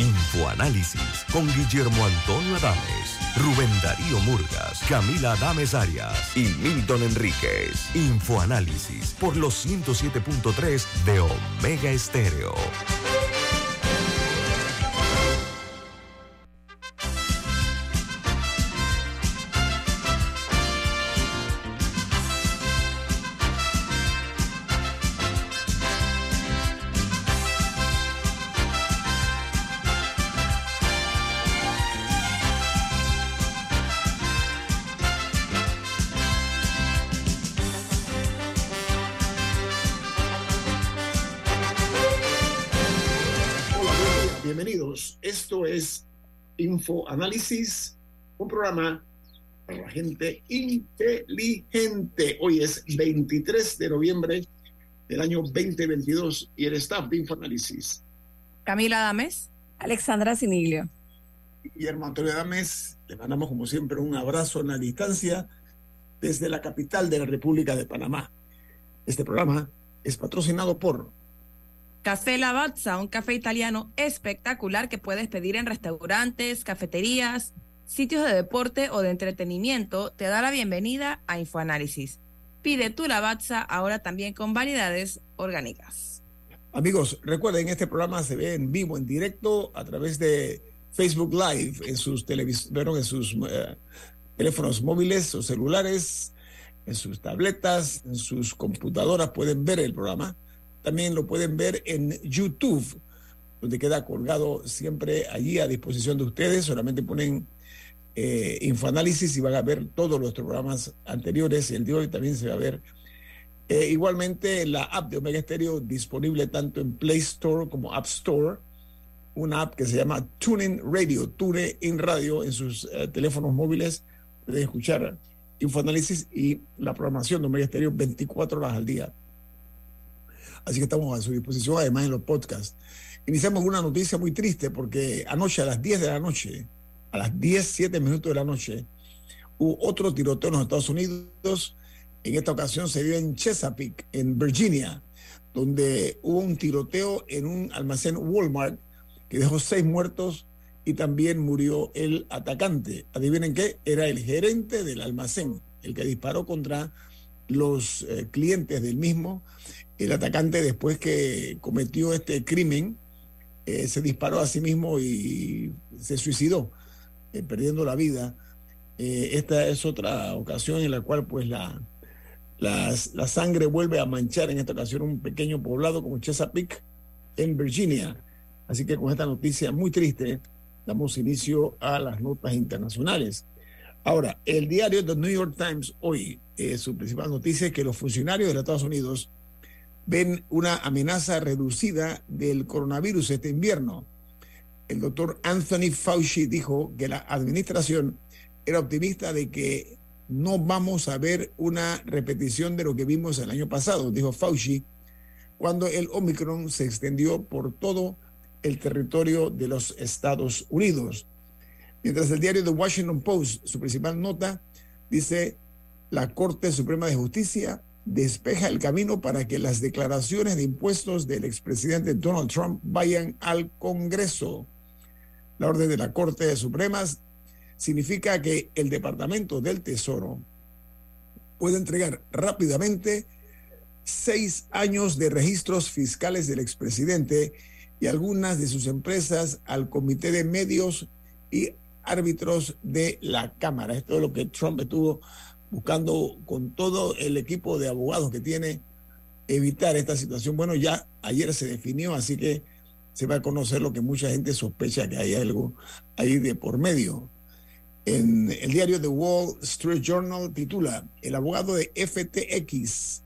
Infoanálisis con Guillermo Antonio Adames, Rubén Darío Murgas, Camila Adames Arias y Milton Enríquez. Infoanálisis por los 107.3 de Omega Estéreo. Análisis, un programa para la gente inteligente. Hoy es 23 de noviembre del año 2022 y el staff de Infoanálisis. Camila Dames. Alexandra Siniglio. Y Antonio Dames, le mandamos como siempre un abrazo en la distancia desde la capital de la República de Panamá. Este programa es patrocinado por Café Lavazza, un café italiano espectacular que puedes pedir en restaurantes, cafeterías, sitios de deporte o de entretenimiento, te da la bienvenida a Infoanálisis. Pide tu Lavazza ahora también con variedades orgánicas. Amigos, recuerden, este programa se ve en vivo, en directo, a través de Facebook Live, en sus, en sus eh, teléfonos móviles o celulares, en sus tabletas, en sus computadoras, pueden ver el programa también lo pueden ver en YouTube, donde queda colgado siempre allí a disposición de ustedes. Solamente ponen eh, Infoanálisis y van a ver todos nuestros programas anteriores el de hoy también se va a ver. Eh, igualmente la app de Omega Stereo disponible tanto en Play Store como App Store, una app que se llama TuneIn Radio, TuneIn Radio en sus eh, teléfonos móviles. Pueden escuchar Infoanálisis y la programación de Omega Stereo 24 horas al día. Así que estamos a su disposición, además en los podcasts. Iniciamos una noticia muy triste porque anoche a las 10 de la noche, a las 10, 7 minutos de la noche, hubo otro tiroteo en los Estados Unidos. En esta ocasión se dio en Chesapeake, en Virginia, donde hubo un tiroteo en un almacén Walmart que dejó seis muertos y también murió el atacante. Adivinen qué, era el gerente del almacén, el que disparó contra los eh, clientes del mismo el atacante después que cometió este crimen eh, se disparó a sí mismo y se suicidó, eh, perdiendo la vida. Eh, esta es otra ocasión en la cual pues la, la, sangre vuelve a manchar en esta ocasión un pequeño poblado como Chesapeake en Virginia. Así que con esta noticia muy triste damos inicio a las notas internacionales. Ahora, el diario The New York Times hoy, su principal noticia es que los funcionarios de los Estados Unidos ven una amenaza reducida del coronavirus este invierno. El doctor Anthony Fauci dijo que la administración era optimista de que no vamos a ver una repetición de lo que vimos el año pasado, dijo Fauci, cuando el Omicron se extendió por todo el territorio de los Estados Unidos. Mientras el diario The Washington Post, su principal nota, dice, la Corte Suprema de Justicia despeja el camino para que las declaraciones de impuestos del expresidente Donald Trump vayan al Congreso. La orden de la Corte Supremas significa que el Departamento del Tesoro puede entregar rápidamente seis años de registros fiscales del expresidente y algunas de sus empresas al Comité de Medios y Árbitros de la Cámara. Esto es lo que Trump estuvo buscando con todo el equipo de abogados que tiene evitar esta situación. Bueno, ya ayer se definió, así que se va a conocer lo que mucha gente sospecha que hay algo ahí de por medio. En el diario The Wall Street Journal titula, el abogado de FTX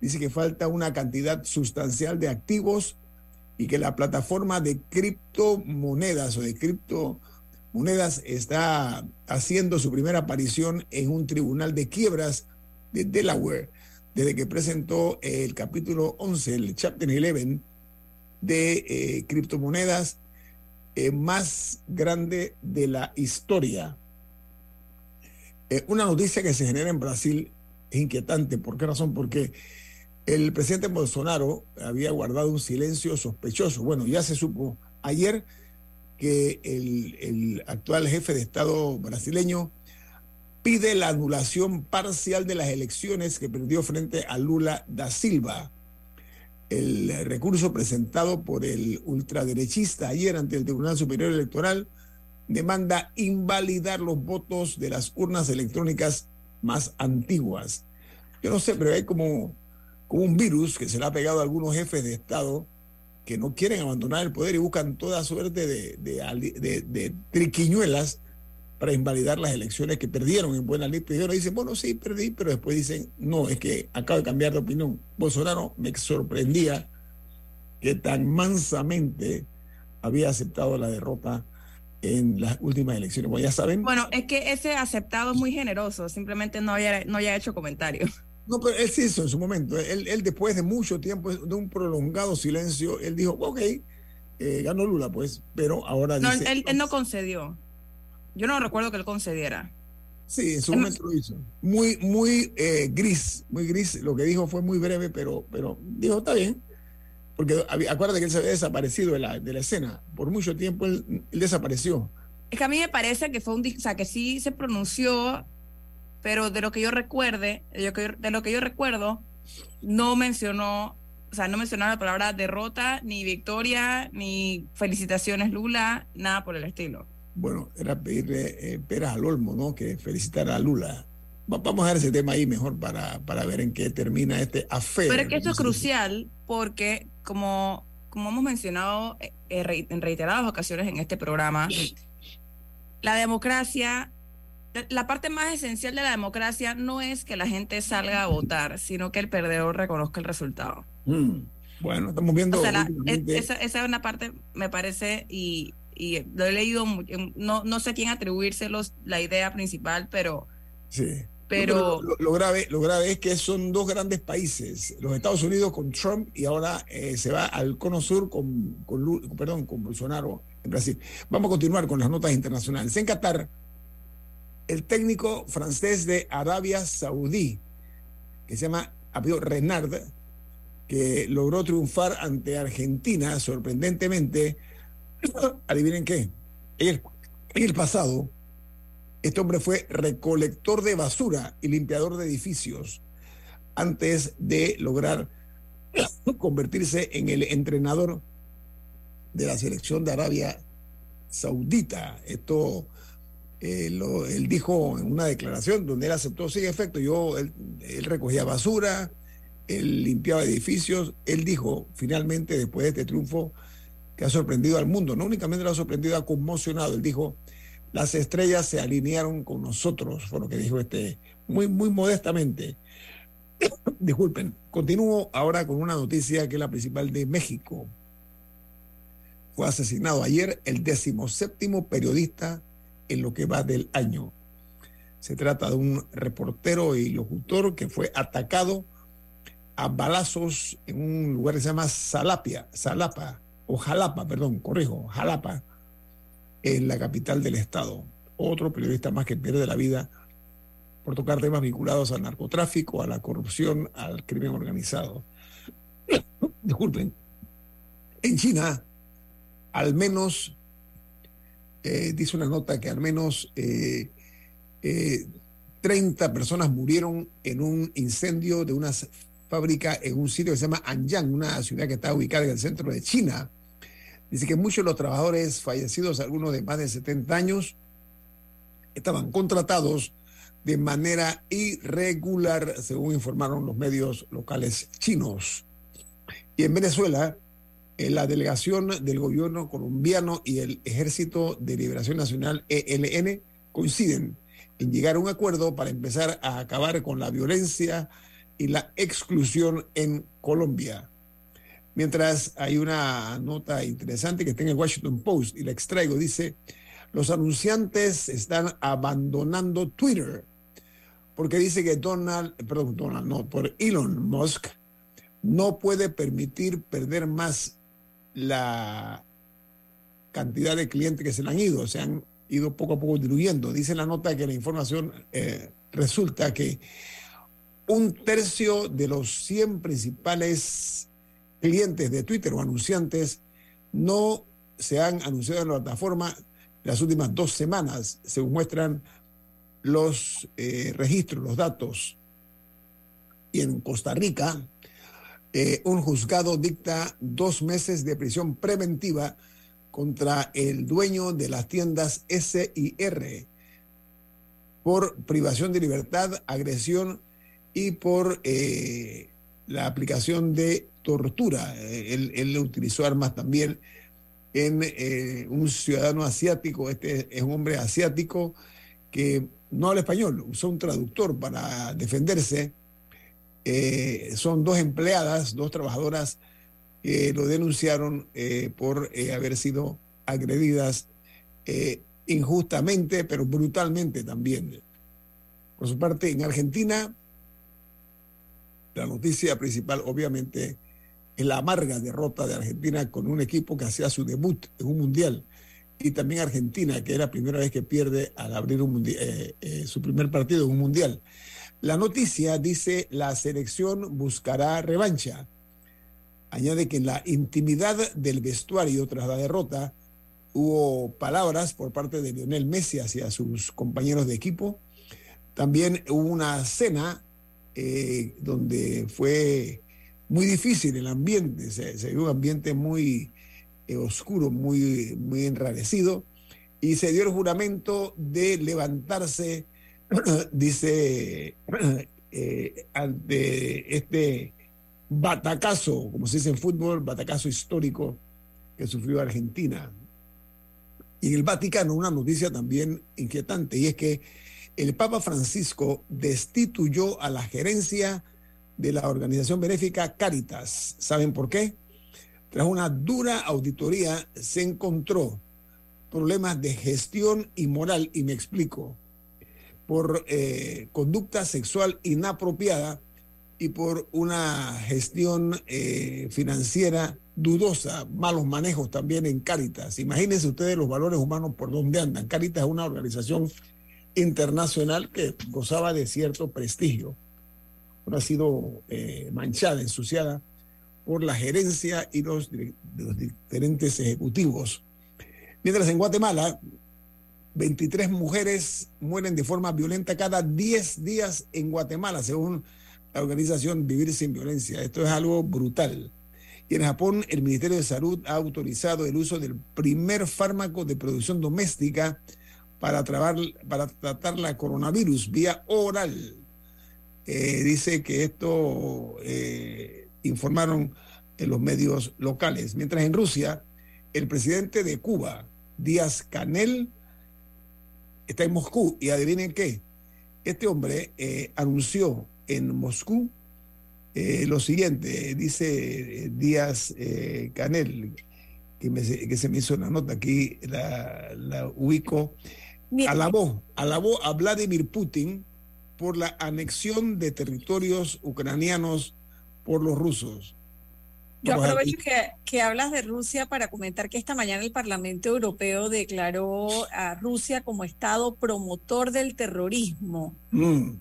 dice que falta una cantidad sustancial de activos y que la plataforma de criptomonedas o de cripto Monedas está haciendo su primera aparición en un tribunal de quiebras de Delaware desde que presentó el capítulo 11, el Chapter 11 de eh, criptomonedas eh, más grande de la historia. Eh, una noticia que se genera en Brasil es inquietante. ¿Por qué razón? Porque el presidente Bolsonaro había guardado un silencio sospechoso. Bueno, ya se supo ayer que el, el actual jefe de Estado brasileño pide la anulación parcial de las elecciones que perdió frente a Lula da Silva. El recurso presentado por el ultraderechista ayer ante el Tribunal Superior Electoral demanda invalidar los votos de las urnas electrónicas más antiguas. Yo no sé, pero hay como, como un virus que se le ha pegado a algunos jefes de Estado que no quieren abandonar el poder y buscan toda suerte de, de, triquiñuelas para invalidar las elecciones que perdieron en Buena Lista. Primero dicen, bueno, sí, perdí, pero después dicen, no, es que acabo de cambiar de opinión. Bolsonaro me sorprendía que tan mansamente había aceptado la derrota en las últimas elecciones. Bueno, ya saben. Bueno, es que ese aceptado es muy generoso, simplemente no había, no había hecho comentarios. No, pero él sí hizo en su momento. Él, él después de mucho tiempo, de un prolongado silencio, él dijo, ok, eh, ganó Lula, pues, pero ahora no, él, él, no concedió. Yo no recuerdo que él concediera. Sí, en su momento lo hizo. Muy, muy eh, gris, muy gris. Lo que dijo fue muy breve, pero, pero dijo, está bien. Porque acuérdate que él se había desaparecido de la, de la escena. Por mucho tiempo él, desapareció. Es que a mí me parece que fue un... O sea, que sí se pronunció, pero de lo que yo recuerde, de lo que yo, recuerdo, no mencionó, o sea, no mencionó la palabra derrota, ni victoria, ni felicitaciones Lula, nada por el estilo. Bueno, era pedirle eh, peras al olmo, ¿no? Que felicitara a Lula. Vamos a ver ese tema ahí mejor para, para ver en qué termina este afer. Pero es que esto es crucial porque, como, como hemos mencionado eh, eh, en reiteradas ocasiones en este programa, la democracia, la parte más esencial de la democracia no es que la gente salga a votar, sino que el perdedor reconozca el resultado. Mm, bueno, estamos viendo. esa, esa, es una parte, me parece, y, y lo he leído, no, no sé quién atribuírselos la idea principal, pero. Sí. Pero, lo, grave, lo grave es que son dos grandes países, los Estados Unidos con Trump y ahora eh, se va al cono sur con, con, perdón, con Bolsonaro en Brasil. Vamos a continuar con las notas internacionales. En Qatar, el técnico francés de Arabia Saudí, que se llama apellido Renard, que logró triunfar ante Argentina sorprendentemente, adivinen qué, en el pasado este hombre fue recolector de basura y limpiador de edificios antes de lograr convertirse en el entrenador de la selección de Arabia Saudita. Esto eh, él dijo en una declaración donde él aceptó, sí, efecto, yo, él, recogía basura, él limpiaba edificios, él dijo finalmente después de este triunfo que ha sorprendido al mundo, no únicamente lo ha sorprendido, ha conmocionado, él dijo, las estrellas se alinearon con nosotros, fue lo que dijo este, muy, muy modestamente. Disculpen, continúo ahora con una noticia que es la principal de México. Fue asesinado ayer el decimoséptimo periodista en lo que va del año. Se trata de un reportero y locutor que fue atacado a balazos en un lugar que se llama Salapia, Salapa, o Jalapa, perdón, corrijo, Jalapa, en la capital del estado. Otro periodista más que pierde la vida por tocar temas vinculados al narcotráfico, a la corrupción, al crimen organizado. Disculpen. En China, al menos, eh, dice una nota que al menos 30 eh, eh, personas murieron en un incendio de una fábrica en un sitio que se llama Anyang, una ciudad que está ubicada en el centro de China. Dice que muchos de los trabajadores fallecidos, algunos de más de 70 años, estaban contratados de manera irregular, según informaron los medios locales chinos. Y en Venezuela, en la delegación del gobierno colombiano y el Ejército de Liberación Nacional, ELN, coinciden en llegar a un acuerdo para empezar a acabar con la violencia y la exclusión en Colombia. Mientras hay una nota interesante que está en el Washington Post y la extraigo, dice, los anunciantes están abandonando Twitter porque dice que Donald, perdón, Donald, no, por Elon Musk no puede permitir perder más la cantidad de clientes que se le han ido, se han ido poco a poco diluyendo. Dice la nota que la información eh, resulta que un tercio de los 100 principales clientes de Twitter o anunciantes no se han anunciado en la plataforma las últimas dos semanas, según muestran los eh, registros, los datos. Y en Costa Rica, eh, un juzgado dicta dos meses de prisión preventiva contra el dueño de las tiendas SIR por privación de libertad, agresión y por eh, la aplicación de tortura. Él, él utilizó armas también en eh, un ciudadano asiático, este es un hombre asiático que no habla español, usó un traductor para defenderse. Eh, son dos empleadas, dos trabajadoras que lo denunciaron eh, por haber sido agredidas injustamente, pero brutalmente también. Por su parte, en Argentina, la noticia principal obviamente en la amarga derrota de Argentina con un equipo que hacía su debut en un mundial. Y también Argentina, que es la primera vez que pierde al abrir un eh, eh, su primer partido en un mundial. La noticia dice la selección buscará revancha. Añade que en la intimidad del vestuario tras la derrota hubo palabras por parte de Lionel Messi hacia sus compañeros de equipo. También hubo una cena eh, donde fue muy difícil el ambiente, se, se vio un ambiente muy eh, oscuro, muy, muy enrarecido, y se dio el juramento de levantarse, dice, eh, ante este batacazo, como se dice en fútbol, batacazo histórico que sufrió Argentina. Y en el Vaticano una noticia también inquietante, y es que el Papa Francisco destituyó a la gerencia de la organización benéfica Caritas. ¿Saben por qué? Tras una dura auditoría se encontró problemas de gestión y moral, y me explico, por eh, conducta sexual inapropiada y por una gestión eh, financiera dudosa, malos manejos también en Caritas. Imagínense ustedes los valores humanos por dónde andan. Caritas es una organización internacional que gozaba de cierto prestigio ha sido eh, manchada, ensuciada por la gerencia y los, los diferentes ejecutivos. Mientras en Guatemala, 23 mujeres mueren de forma violenta cada 10 días en Guatemala, según la organización Vivir sin Violencia. Esto es algo brutal. Y en Japón, el Ministerio de Salud ha autorizado el uso del primer fármaco de producción doméstica para, tratar la coronavirus vía oral. Eh, dice que esto eh, informaron en los medios locales. Mientras en Rusia, el presidente de Cuba, Díaz Canel, está en Moscú y adivinen qué, este hombre eh, anunció en Moscú lo siguiente, dice Díaz Canel, que, se me hizo una nota aquí, la, la ubico, alabó, alabó a Vladimir Putin por la anexión de territorios ucranianos por los rusos. Yo aprovecho que, que, hablas de Rusia para comentar que esta mañana el Parlamento Europeo declaró a Rusia como Estado promotor del terrorismo. Mm.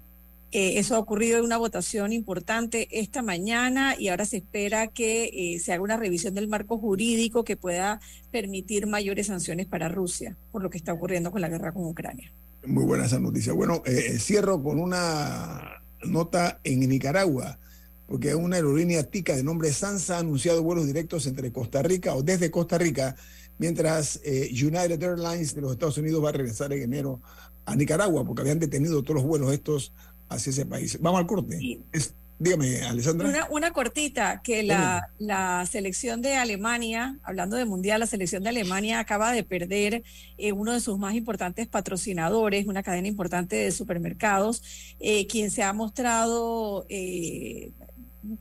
Eh, eso ha ocurrido en una votación importante esta mañana y ahora se espera que eh, se haga una revisión del marco jurídico que pueda permitir mayores sanciones para Rusia por lo que está ocurriendo con la guerra con Ucrania. Muy buena esa noticia. Bueno, eh, eh, cierro con una nota en Nicaragua, porque una aerolínea tica de nombre Sansa ha anunciado vuelos directos entre Costa Rica o desde Costa Rica, mientras eh, United Airlines de los Estados Unidos va a regresar en enero a Nicaragua, porque habían detenido todos los vuelos estos hacia ese país. Vamos al corte. Dígame, Alessandra. Una, cortita, que la, la, selección de Alemania, hablando de Mundial, la selección de Alemania acaba de perder eh, uno de sus más importantes patrocinadores, una cadena importante de supermercados, eh, quien se ha mostrado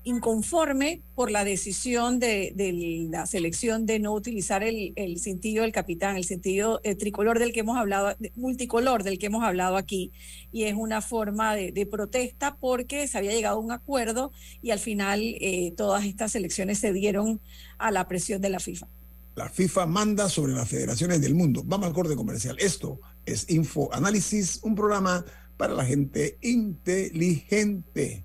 inconforme por la decisión de, la selección de no utilizar el, el cintillo del capitán, el cintillo tricolor del que hemos hablado, multicolor del que hemos hablado aquí. Y es una forma de, protesta porque se había llegado a un acuerdo y al final eh, todas estas elecciones se dieron a la presión de la FIFA. La FIFA manda sobre las federaciones del mundo. Vamos al corte comercial. Esto es Info Análisis, un programa para la gente inteligente.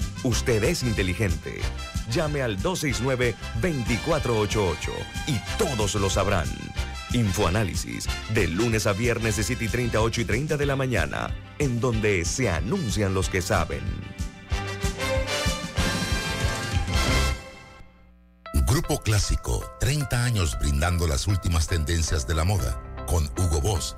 Usted es inteligente. Llame al 269-2488 y todos lo sabrán. Infoanálisis, de lunes a viernes de 7 y 30, 8 y 30 de la mañana, en donde se anuncian los que saben. Grupo Clásico, 30 años brindando las últimas tendencias de la moda con Hugo Boss,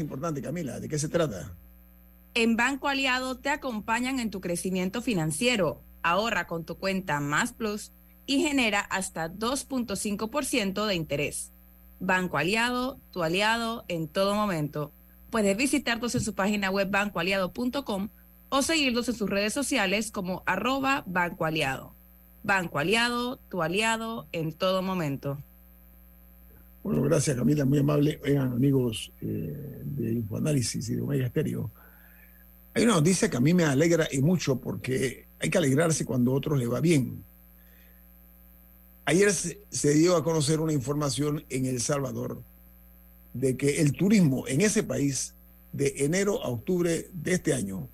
Importante, Camila. ¿De qué se trata? En Banco Aliado te acompañan en tu crecimiento financiero. Ahorra con tu cuenta Más Plus y genera hasta 2.5% de interés. Banco Aliado, tu aliado en todo momento. Puedes visitarnos en su página web bancoaliado.com o seguirlos en sus redes sociales como arroba Banco Aliado. Banco Aliado, tu aliado en todo momento. Bueno, gracias Camila, muy amable. Oigan, amigos eh, de Infoanálisis y de Omega Estéreo. Hay una noticia que a mí me alegra y mucho porque hay que alegrarse cuando a otros le va bien. Ayer se dio a conocer una información en El Salvador de que el turismo en ese país de enero a octubre de este año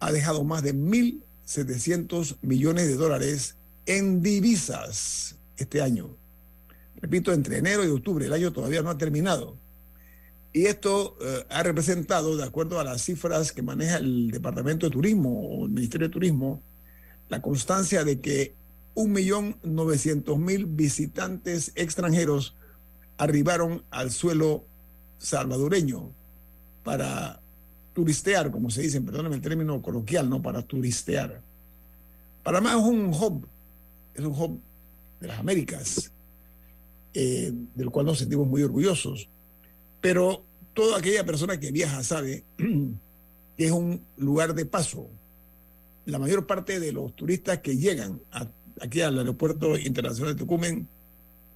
ha dejado más de 1.700 millones de dólares en divisas este año repito, entre enero y octubre. El año todavía no ha terminado. Y esto eh, ha representado, de acuerdo a las cifras que maneja el Departamento de Turismo o el Ministerio de Turismo, la constancia de que 1.900.000 visitantes extranjeros arribaron al suelo salvadoreño para turistear, como se dice, perdónenme el término coloquial, no para turistear. Panamá es un hub, es un hub de las Américas eh, del cual nos sentimos muy orgullosos. Pero toda aquella persona que viaja sabe que es un lugar de paso. La mayor parte de los turistas que llegan aquí al aeropuerto internacional de Tucumán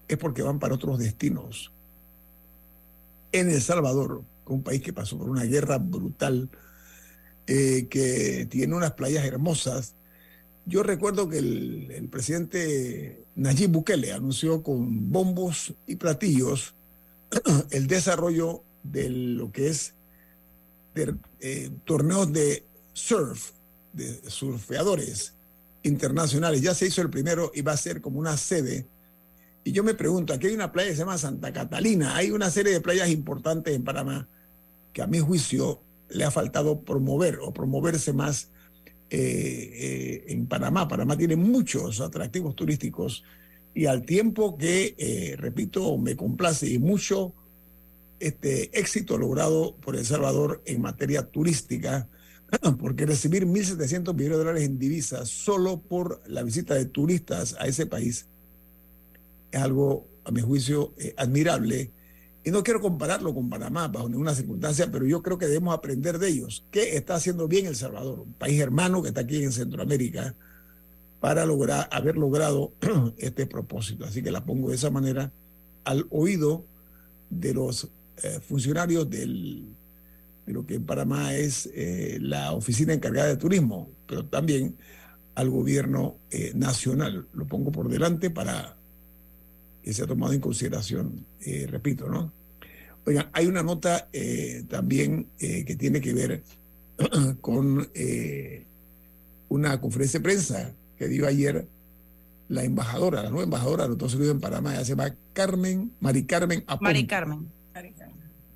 es porque van para otros destinos. En El Salvador, un país que pasó por una guerra brutal, eh, que tiene unas playas hermosas, yo recuerdo que el, presidente Nayib Bukele anunció con bombos y platillos el desarrollo de lo que es eh, torneos de surf, de surfeadores internacionales. Ya se hizo el primero y va a ser como una sede. Y yo me pregunto, aquí hay una playa que se llama Santa Catalina, hay una serie de playas importantes en Panamá que a mi juicio le ha faltado promover o promoverse más eh, eh, en Panamá. Panamá tiene muchos atractivos turísticos Y al tiempo que, eh, repito, me complace y mucho este éxito logrado por El Salvador en materia turística, porque recibir 1.700 millones de dólares en divisas solo por la visita de turistas a ese país es algo, a mi juicio, eh, admirable. Y no quiero compararlo con Panamá bajo ninguna circunstancia, pero yo creo que debemos aprender de ellos. ¿Qué está haciendo bien El Salvador? Un país hermano que está aquí en Centroamérica para lograr, haber logrado este propósito. Así que la pongo de esa manera al oído de los eh, funcionarios del, de lo que en Panamá es eh, la oficina encargada de turismo, pero también al gobierno eh, nacional. Lo pongo por delante para que sea tomado en consideración, repito, ¿no? Oigan, hay una nota también que tiene que ver con una conferencia de prensa que dio ayer la embajadora, la nueva embajadora de los Estados Unidos en Panamá, se llama Carmen, Mari Carmen Aponte. Mari Carmen.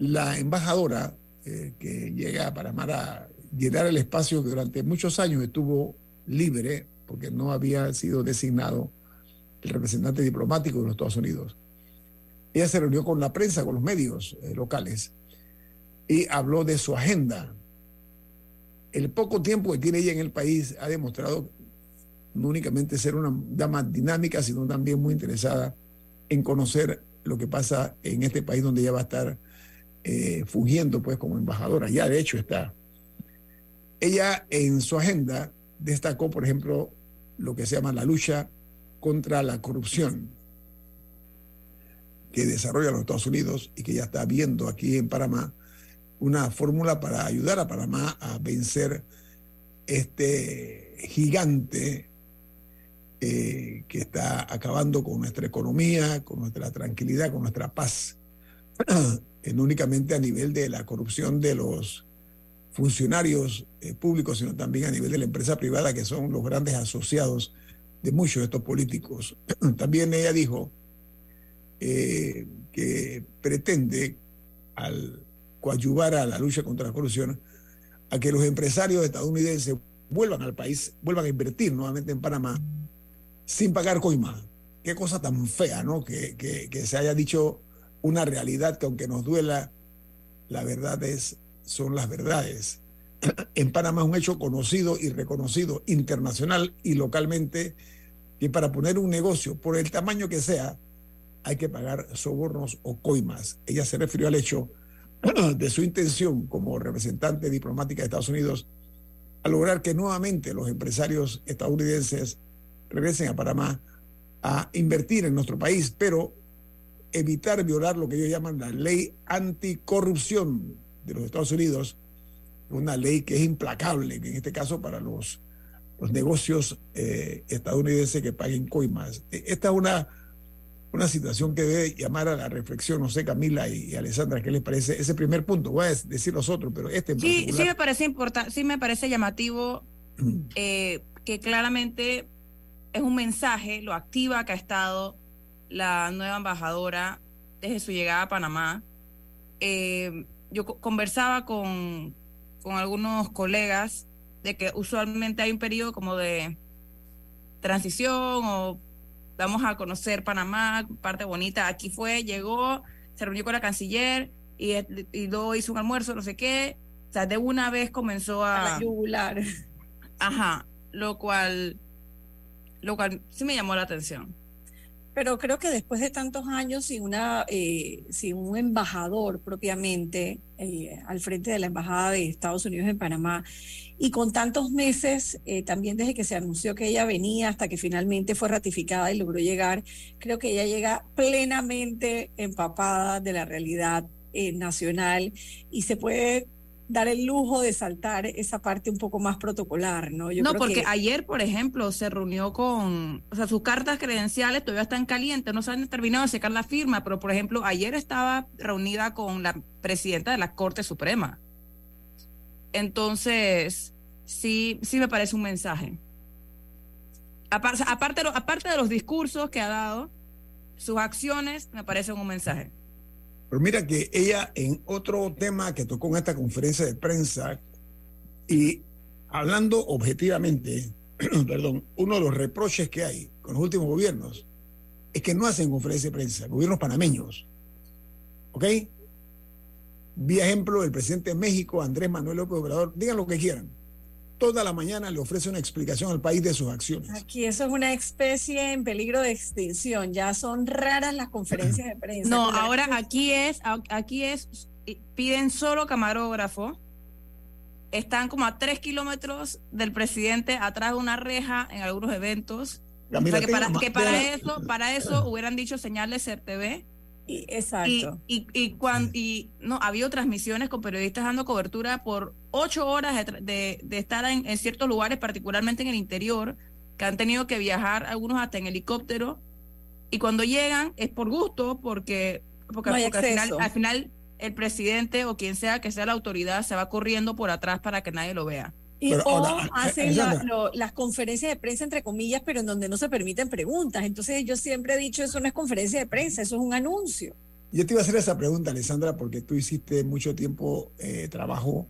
La embajadora eh, que llega a Panamá a llenar el espacio que durante muchos años estuvo libre, porque no había sido designado el representante diplomático de los Estados Unidos. Ella se reunió con la prensa, con los medios eh, locales, y habló de su agenda. El poco tiempo que tiene ella en el país ha demostrado no únicamente ser una dama dinámica, sino también muy interesada en conocer lo que pasa en este país donde ella va a estar eh, fungiendo pues como embajadora. Ya de hecho está. Ella en su agenda destacó, por ejemplo, lo que se llama la lucha contra la corrupción que desarrolla los Estados Unidos y que ya está viendo aquí en Panamá una fórmula para ayudar a Panamá a vencer este gigante eh, que está acabando con nuestra economía, con nuestra tranquilidad, con nuestra paz, no únicamente a nivel de la corrupción de los funcionarios eh, públicos, sino también a nivel de la empresa privada, que son los grandes asociados de muchos de estos políticos. También ella dijo eh, que pretende, al coadyuvar a la lucha contra la corrupción, a que los empresarios estadounidenses vuelvan al país, vuelvan a invertir nuevamente en Panamá sin pagar coima. Qué cosa tan fea, ¿no? Que, que, se haya dicho una realidad que aunque nos duela, la verdad es, son las verdades. En Panamá es un hecho conocido y reconocido internacional y localmente que para poner un negocio, por el tamaño que sea, hay que pagar sobornos o coimas. Ella se refirió al hecho de su intención como representante diplomática de Estados Unidos a lograr que nuevamente los empresarios estadounidenses regresen a Panamá a invertir en nuestro país, pero evitar violar lo que ellos llaman la ley anticorrupción de los Estados Unidos, una ley que es implacable, en este caso para los, los negocios eh, estadounidenses que paguen coimas. E, esta es una, una situación que debe llamar a la reflexión, no sé, Camila y, Alessandra, ¿qué les parece? Ese primer punto, voy a decir los otros, pero este sí, sí me parece importante, sí me parece llamativo eh, que claramente es un mensaje, lo activa que ha estado la nueva embajadora desde su llegada a Panamá. Eh, yo conversaba con, con algunos colegas de que usualmente hay un periodo como de transición o vamos a conocer Panamá, parte bonita. Aquí fue, llegó, se reunió con la canciller y, y luego hizo un almuerzo, no sé qué. O sea, de una vez comenzó a... a yugular. Ajá, lo cual lo cual sí me llamó la atención. Pero creo que después de tantos años sin, una, eh, un embajador propiamente eh, al frente de la Embajada de Estados Unidos en Panamá y con tantos meses, eh, también desde que se anunció que ella venía hasta que finalmente fue ratificada y logró llegar, creo que ella llega plenamente empapada de la realidad nacional y se puede dar el lujo de saltar esa parte un poco más protocolar, ¿no? Yo no, porque ayer, por ejemplo, se reunió con, o sea, sus cartas credenciales todavía están calientes, no se han terminado de secar la firma, pero por ejemplo, ayer estaba reunida con la presidenta de la Corte Suprema. Entonces, sí, sí me parece un mensaje. Aparte, aparte, aparte de los discursos que ha dado, sus acciones me parecen un mensaje. Pero mira que ella en otro tema que tocó en esta conferencia de prensa y hablando objetivamente, perdón, uno de los reproches que hay con los últimos gobiernos es que no hacen conferencia de prensa, gobiernos panameños. ¿Ok? Vi ejemplo del presidente de México, Andrés Manuel López Obrador, digan lo que quieran. Toda la mañana le ofrece una explicación al país de sus acciones. Aquí eso es una especie en peligro de extinción. Ya son raras las conferencias de prensa. No, ahora aquí es, aquí es, piden solo camarógrafo. Están como a tres kilómetros del presidente atrás de una reja en algunos eventos. que para, que para eso, para eso hubieran dicho señales CERTV y, exacto. Y, y, cuando, y no, ha habido transmisiones con periodistas dando cobertura por ocho horas de, de, estar en, ciertos lugares, particularmente en el interior, que han tenido que viajar algunos hasta en helicóptero. Y cuando llegan es por gusto, porque, porque, al, final, al final el presidente o quien sea que sea la autoridad se va corriendo por atrás para que nadie lo vea. Y, o hacen las conferencias de prensa, entre comillas, pero en donde no se permiten preguntas. Entonces yo siempre he dicho, eso no es conferencia de prensa, eso es un anuncio. Yo te iba a hacer esa pregunta, Alessandra, porque tú hiciste mucho tiempo eh, trabajo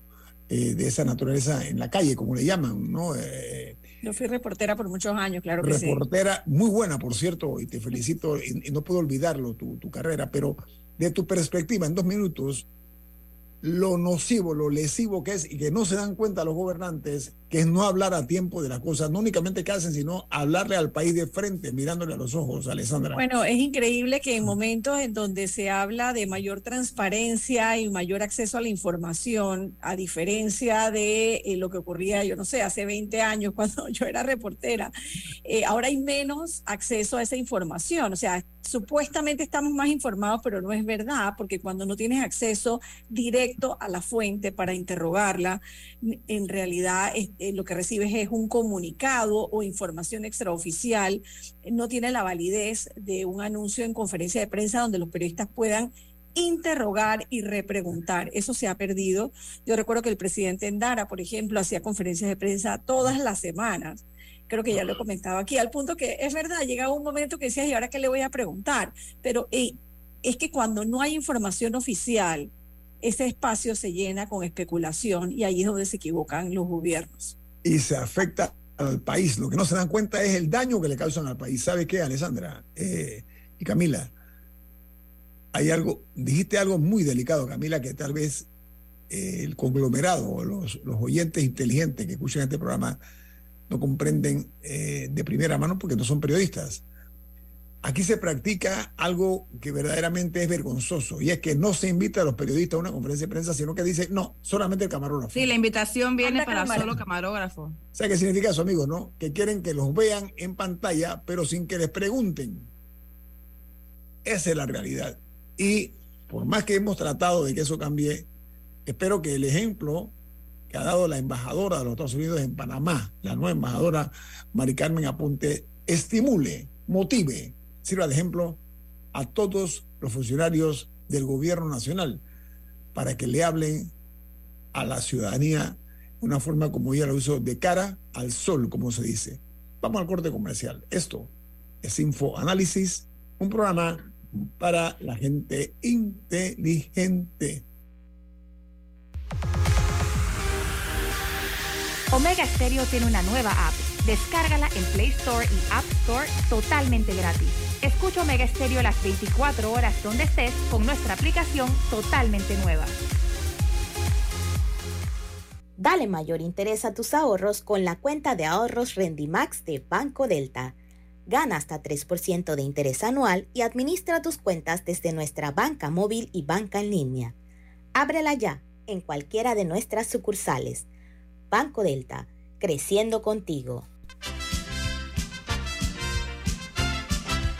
eh, de esa naturaleza en la calle, como le llaman, ¿no? Eh, yo fui reportera por muchos años, claro que sí. Reportera muy buena, por cierto, y te felicito, y, no puedo olvidarlo, tu, tu carrera, pero de tu perspectiva, en dos minutos, lo nocivo, lo lesivo que es y que no se dan cuenta los gobernantes, que es no hablar a tiempo de las cosas, no únicamente que hacen, sino hablarle al país de frente, mirándole a los ojos, Alessandra. Bueno, es increíble que en momentos en donde se habla de mayor transparencia y mayor acceso a la información, a diferencia de eh, lo que ocurría, yo no sé, hace 20 años cuando yo era reportera, eh, ahora hay menos acceso a esa información, o sea, supuestamente estamos más informados, pero no es verdad, porque cuando no tienes acceso directo a la fuente para interrogarla, en realidad eh, lo que recibes es un comunicado o información extraoficial, no tiene la validez de un anuncio en conferencia de prensa donde los periodistas puedan interrogar y repreguntar. Eso se ha perdido. Yo recuerdo que el presidente Endara, por ejemplo, hacía conferencias de prensa todas las semanas creo que ya lo he comentado aquí, al punto que es verdad, llega un momento que decías, ¿y ahora qué le voy a preguntar? Pero es que cuando no hay información oficial, ese espacio se llena con especulación y ahí es donde se equivocan los gobiernos. Y se afecta al país. Lo que no se dan cuenta es el daño que le causan al país. ¿Sabe qué, Alessandra eh, y Camila? Hay algo, dijiste algo muy delicado, Camila, que tal vez eh, el conglomerado, los, los oyentes inteligentes que escuchan este programa, no comprenden eh, de primera mano porque no son periodistas. Aquí se practica algo que verdaderamente es vergonzoso y es que no se invita a los periodistas a una conferencia de prensa, sino que dice, no, solamente el camarógrafo. Sí, la invitación viene para solo camarógrafo. ¿Sabe qué significa eso, amigos? No? Que quieren que los vean en pantalla, pero sin que les pregunten. Esa es la realidad. Y por más que hemos tratado de que eso cambie, espero que el ejemplo que ha dado la embajadora de los Estados Unidos en Panamá, la nueva embajadora Mari Carmen Apunte, estimule, motive, sirva de ejemplo a todos los funcionarios del gobierno nacional para que le hablen a la ciudadanía una forma como ella lo hizo, de cara al sol, como se dice. Vamos al corte comercial. Esto es Info Análisis, un programa para la gente inteligente. Omega Stereo tiene una nueva app. Descárgala en Play Store y App Store totalmente gratis. Escucha Omega Stereo las 24 horas donde estés con nuestra aplicación totalmente nueva. Dale mayor interés a tus ahorros con la cuenta de ahorros Rendimax de Banco Delta. Gana hasta 3% de interés anual y administra tus cuentas desde nuestra banca móvil y banca en línea. Ábrela ya en cualquiera de nuestras sucursales Banco Delta, creciendo contigo.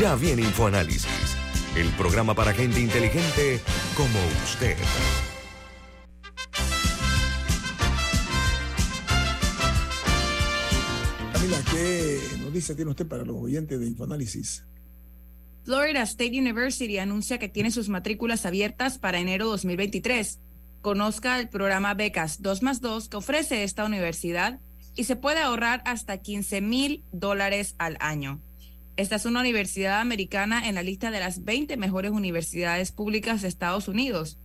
Ya viene InfoAnálisis, el programa para gente inteligente como usted. Camila, ¿qué noticia tiene usted para los oyentes de InfoAnálisis? Florida State University anuncia que tiene sus matrículas abiertas para enero 2023. Conozca el programa Becas 2 más 2 que ofrece esta universidad y se puede ahorrar hasta 15 mil dólares al año. Esta es una universidad americana en la lista de las 20 mejores universidades públicas de Estados Unidos.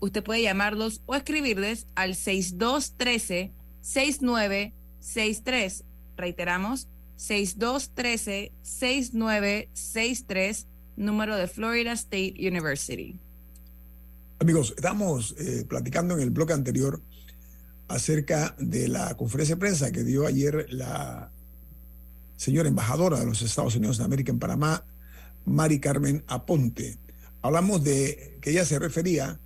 Usted puede llamarlos o escribirles al 6213-6963. Reiteramos, 6213-6963, número de Florida State University. Amigos, estamos eh, platicando en el bloque anterior acerca de la conferencia de prensa que dio ayer la señora embajadora de los Estados Unidos de América en Panamá, Mari Carmen Aponte. Hablamos de que ella se refería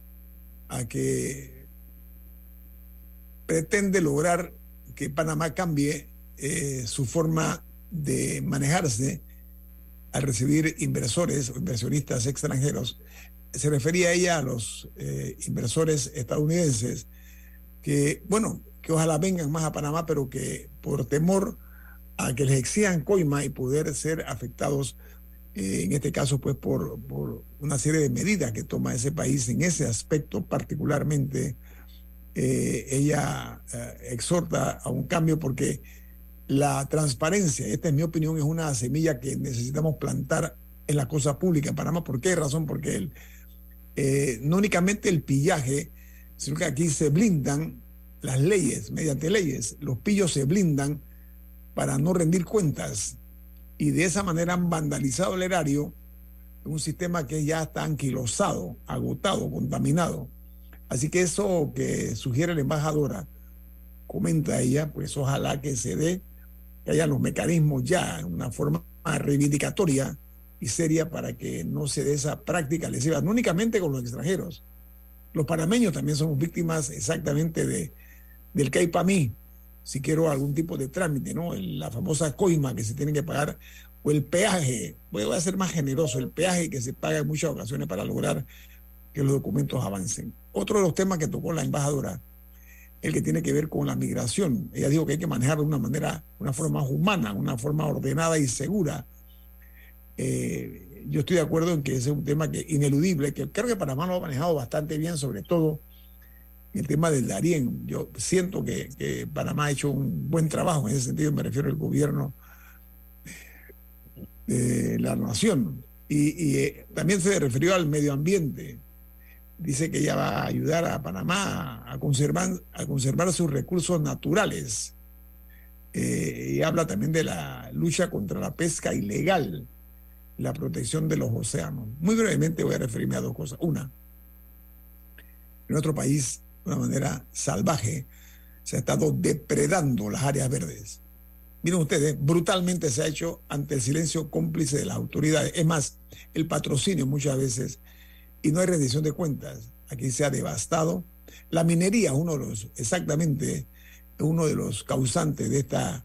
a que pretende lograr que Panamá cambie eh, su forma de manejarse al recibir inversores o inversionistas extranjeros. Se refería ella a los eh, inversores estadounidenses que, bueno, que ojalá vengan más a Panamá, pero que por temor a que les exijan coima y poder ser afectados, eh, en este caso, pues por, por, una serie de medidas que toma ese país en ese aspecto particularmente, eh, ella eh, exhorta a un cambio porque la transparencia, esta es mi opinión, es una semilla que necesitamos plantar en la cosa pública en Panamá. ¿Por qué razón? Porque no únicamente el pillaje, sino que aquí se blindan las leyes, mediante leyes, los pillos se blindan para no rendir cuentas y de esa manera han vandalizado el erario, un sistema que ya está anquilosado, agotado, contaminado. Así que eso que sugiere la embajadora, comenta ella, pues ojalá que se dé, que haya los mecanismos ya una forma reivindicatoria y seria para que no se dé esa práctica lesiva, no únicamente con los extranjeros. Los panameños también somos víctimas exactamente de, del mí, si quiero algún tipo de trámite, ¿no? La famosa coima que se tiene que pagar o el peaje, voy a ser más generoso, el peaje que se paga en muchas ocasiones para lograr que los documentos avancen. Otro de los temas que tocó la embajadora, el que tiene que ver con la migración. Ella dijo que hay que manejar de una manera, una forma humana, una forma ordenada y segura. Eh, yo estoy de acuerdo en que ese es un tema que ineludible, que creo que Panamá lo ha manejado bastante bien, sobre todo el tema del Darién. Yo siento que, Panamá ha hecho un buen trabajo en ese sentido, me refiero al gobierno de la nación. Y, eh, también se refirió al medio ambiente. Dice que ella va a ayudar a Panamá a conservar, a conservar sus recursos naturales. Eh, y habla también de la lucha contra la pesca ilegal, la protección de los océanos. Muy brevemente voy a referirme a dos cosas. Una, en otro país de una manera salvaje, se ha estado depredando las áreas verdes. Miren ustedes, brutalmente se ha hecho ante el silencio cómplice de las autoridades. Es más, el patrocinio muchas veces, y no hay rendición de cuentas. Aquí se ha devastado. La minería, uno de los, exactamente, uno de los causantes de esta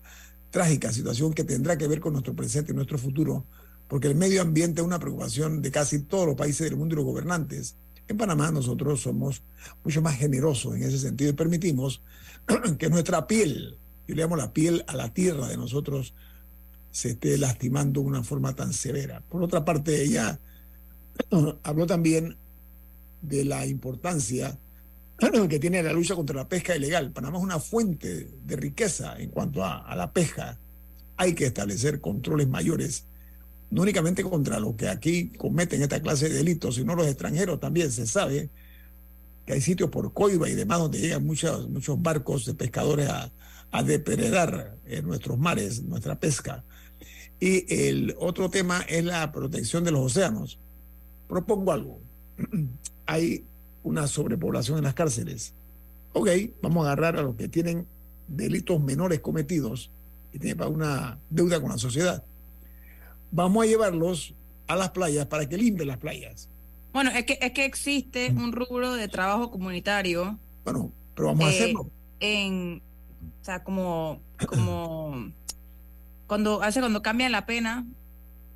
trágica situación que tendrá que ver con nuestro presente y nuestro futuro, porque el medio ambiente es una preocupación de casi todos los países del mundo y los gobernantes. En Panamá nosotros somos mucho más generosos en ese sentido y permitimos que nuestra piel, yo le llamo la piel a la tierra de nosotros, se esté lastimando de una forma tan severa. Por otra parte, ella habló también de la importancia que tiene la lucha contra la pesca ilegal. Panamá es una fuente de riqueza en cuanto a, a la pesca. Hay que establecer controles mayores no únicamente contra los que aquí cometen esta clase de delitos, sino los extranjeros también. Se sabe que hay sitios por coiba y demás donde llegan muchos, muchos barcos de pescadores a, depredar en nuestros mares, nuestra pesca. Y el otro tema es la protección de los océanos. Propongo algo. hay una sobrepoblación en las cárceles. Ok, vamos a agarrar a los que tienen delitos menores cometidos y tienen una deuda con la sociedad vamos a llevarlos a las playas para que limpien las playas. Bueno, es que, es que existe un rubro de trabajo comunitario. Bueno, pero vamos a eh, hacerlo. En, o sea, como, como cuando hace cuando cambian la pena.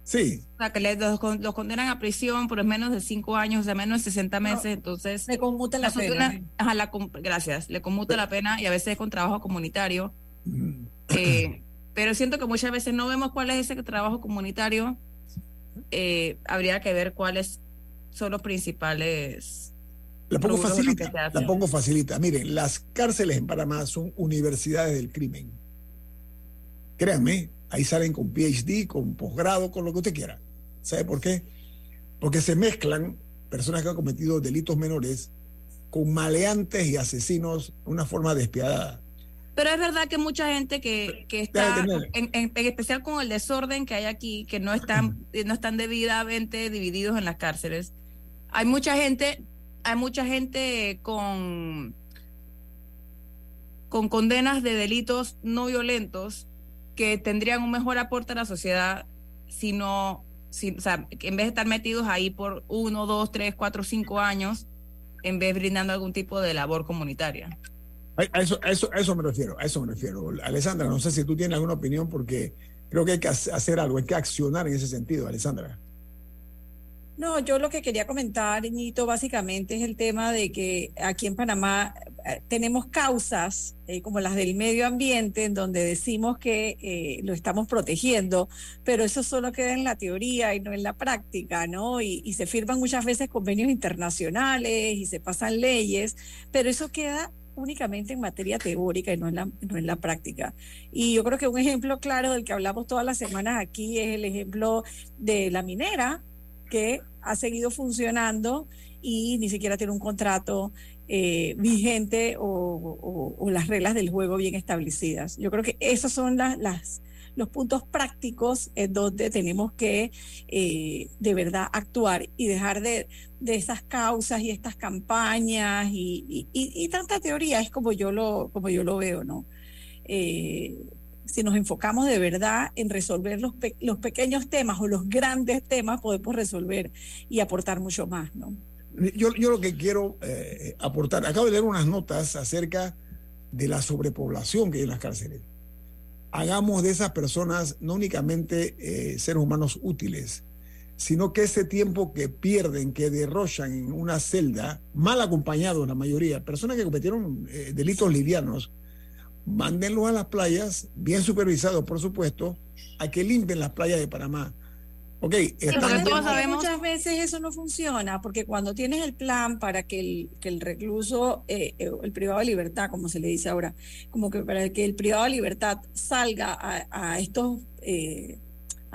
Sí. O sea, que les, los, con- los condenan a prisión por menos de cinco años, o sea, menos de 60 meses, entonces... Le conmuta la pena. una- ajá, la gracias, le conmuta la pena y a veces es con trabajo comunitario. Mm. eh, pero siento que muchas veces no vemos cuál es ese trabajo comunitario. eh, habría que ver cuáles son los principales. La pongo facilita, la pongo facilita. Miren, las cárceles en Panamá son universidades del crimen. Créanme, ahí salen con PhD, con posgrado, con lo que usted quiera. ¿Sabe por qué? Porque se mezclan personas que han cometido delitos menores con maleantes y asesinos de una forma despiadada. Pero es verdad que mucha gente que, que está, en, en- en especial con el desorden que hay aquí, que no están, eh, no están debidamente divididos en las cárceles, hay mucha gente, hay mucha gente con, con condenas de delitos no violentos que tendrían un mejor aporte a la sociedad si no, si, o sea, que en vez de estar metidos ahí por uno, dos, tres, cuatro, cinco años, en vez de brindando algún tipo de labor comunitaria. A eso, eso, eso me refiero, a eso me refiero. Alessandra, no sé si tú tienes alguna opinión porque creo que hay que hace- hacer algo, hay que accionar en ese sentido, Alessandra. No, yo lo que quería comentar, Nito, básicamente es el tema de que aquí en Panamá eh, tenemos causas eh, como las del medio ambiente, en donde decimos que eh, lo estamos protegiendo, pero eso solo queda en la teoría y no en la práctica, ¿no? Y se firman muchas veces convenios internacionales y se pasan leyes, pero eso queda únicamente en materia teórica y no en la, no en la práctica. Y yo creo que un ejemplo claro del que hablamos todas las semanas aquí es el ejemplo de la minera, que ha seguido funcionando y ni siquiera tiene un contrato eh, vigente o, o- o las reglas del juego bien establecidas. Yo creo que esos son las, las- los puntos prácticos en donde tenemos que eh, de verdad actuar y dejar de, de esas causas y estas campañas y, y- tanta teoría, es como yo lo, como yo lo veo, ¿no? Eh, si nos enfocamos de verdad en resolver los, pe- los pequeños temas o los grandes temas, podemos resolver y aportar mucho más, ¿no? Yo, yo lo que quiero eh, aportar, acabo de leer unas notas acerca de la sobrepoblación que hay en las cárceles. Hagamos de esas personas no únicamente eh, seres humanos útiles, sino que ese tiempo que pierden, que derrochan en una celda, mal acompañados la mayoría, personas que cometieron eh, delitos livianos, mándenlos a las playas, bien supervisados por supuesto, a que limpien las playas de Panamá. Ok, todos sabemos- Muchas veces eso no funciona, porque cuando tienes el plan para que el, que el recluso, eh, eh, el privado de libertad, como se le dice ahora, como que para que el privado de libertad salga a, a estos... eh,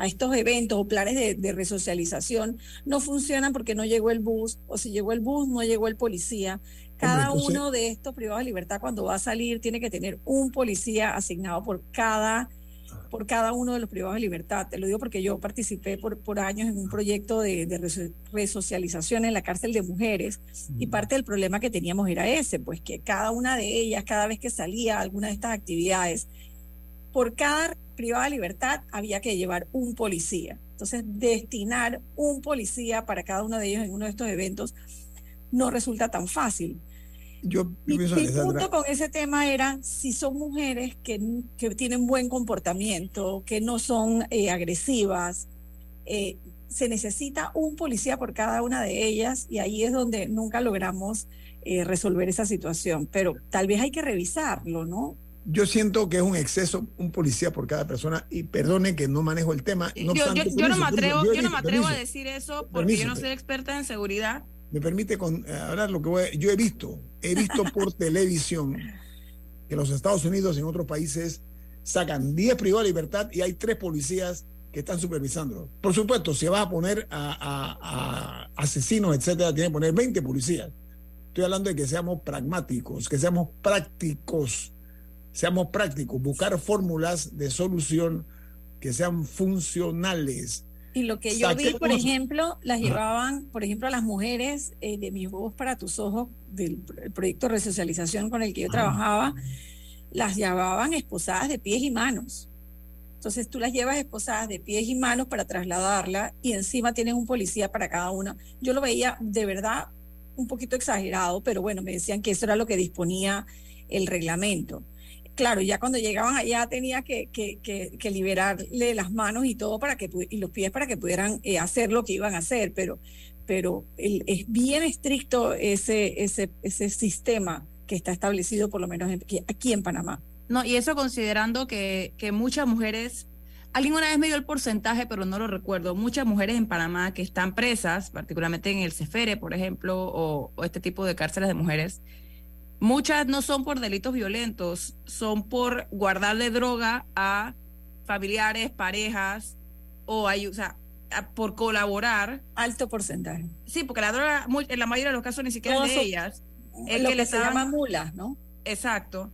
a estos eventos o planes de, de resocialización no funcionan porque no llegó el bus o si llegó el bus no llegó el policía. Cada entonces- uno de estos privados de libertad cuando va a salir tiene que tener un policía asignado por cada por cada uno de los privados de libertad. Te lo digo porque yo participé por, por años en un proyecto de, de reso- resocialización en la cárcel de mujeres y parte del problema que teníamos era ese, pues que cada una de ellas, cada vez que salía a alguna de estas actividades, por cada privada de libertad había que llevar un policía. Entonces, destinar un policía para cada uno de ellos en uno de estos eventos no resulta tan fácil. Yo, yo Mi, pienso, mi Alessandra, punto con ese tema era si son mujeres que, que tienen buen comportamiento, que no son eh, agresivas, eh, se necesita un policía por cada una de ellas y ahí es donde nunca logramos eh, resolver esa situación. Pero tal vez hay que revisarlo, ¿no? Yo siento que es un exceso, un policía por cada persona, y perdone que no manejo el tema. No yo, yo- obstante, yo no permiso, me atrevo, permiso, yo no me atrevo a decir eso porque yo no soy experta en seguridad. Me permite con, eh, hablar lo que voy a- yo he visto, he visto por televisión que los Estados Unidos y en otros países sacan 10 privados de libertad y hay tres policías que están supervisando. Por supuesto, si vas a poner a, a- a asesinos, etcétera, tiene que poner 20 policías. Estoy hablando de que seamos pragmáticos, que seamos prácticos, seamos prácticos, buscar fórmulas de solución que sean funcionales. Y lo que yo vi, por ejemplo, las llevaban, por ejemplo, a las mujeres eh, de Mis Ojos para tus Ojos, del pr- el proyecto de resocialización con el que yo Ah. trabajaba, las llevaban esposadas de pies y manos. Entonces tú las llevas esposadas de pies y manos para trasladarla y encima tienes un policía para cada una. Yo lo veía de verdad un poquito exagerado, pero bueno, me decían que eso era lo que disponía el reglamento. Claro, ya cuando llegaban allá tenía que, que, liberarle las manos y todo para que y los pies para que pudieran eh, hacer lo que iban a hacer, pero, pero es bien estricto ese, ese, ese sistema que está establecido por lo menos aquí en Panamá. No, y eso considerando que, que muchas mujeres, alguien una vez me dio el porcentaje, pero no lo recuerdo, muchas mujeres en Panamá que están presas, particularmente en el CEFERE, por ejemplo, o, este tipo de cárceles de mujeres, muchas no son por delitos violentos, son por guardarle droga a familiares, parejas, o, hay, o sea, por colaborar. Alto porcentaje. Sí, porque la droga, en la mayoría de los casos ni siquiera es de ellas. Es lo que, se llama mulas, ¿no? Exacto.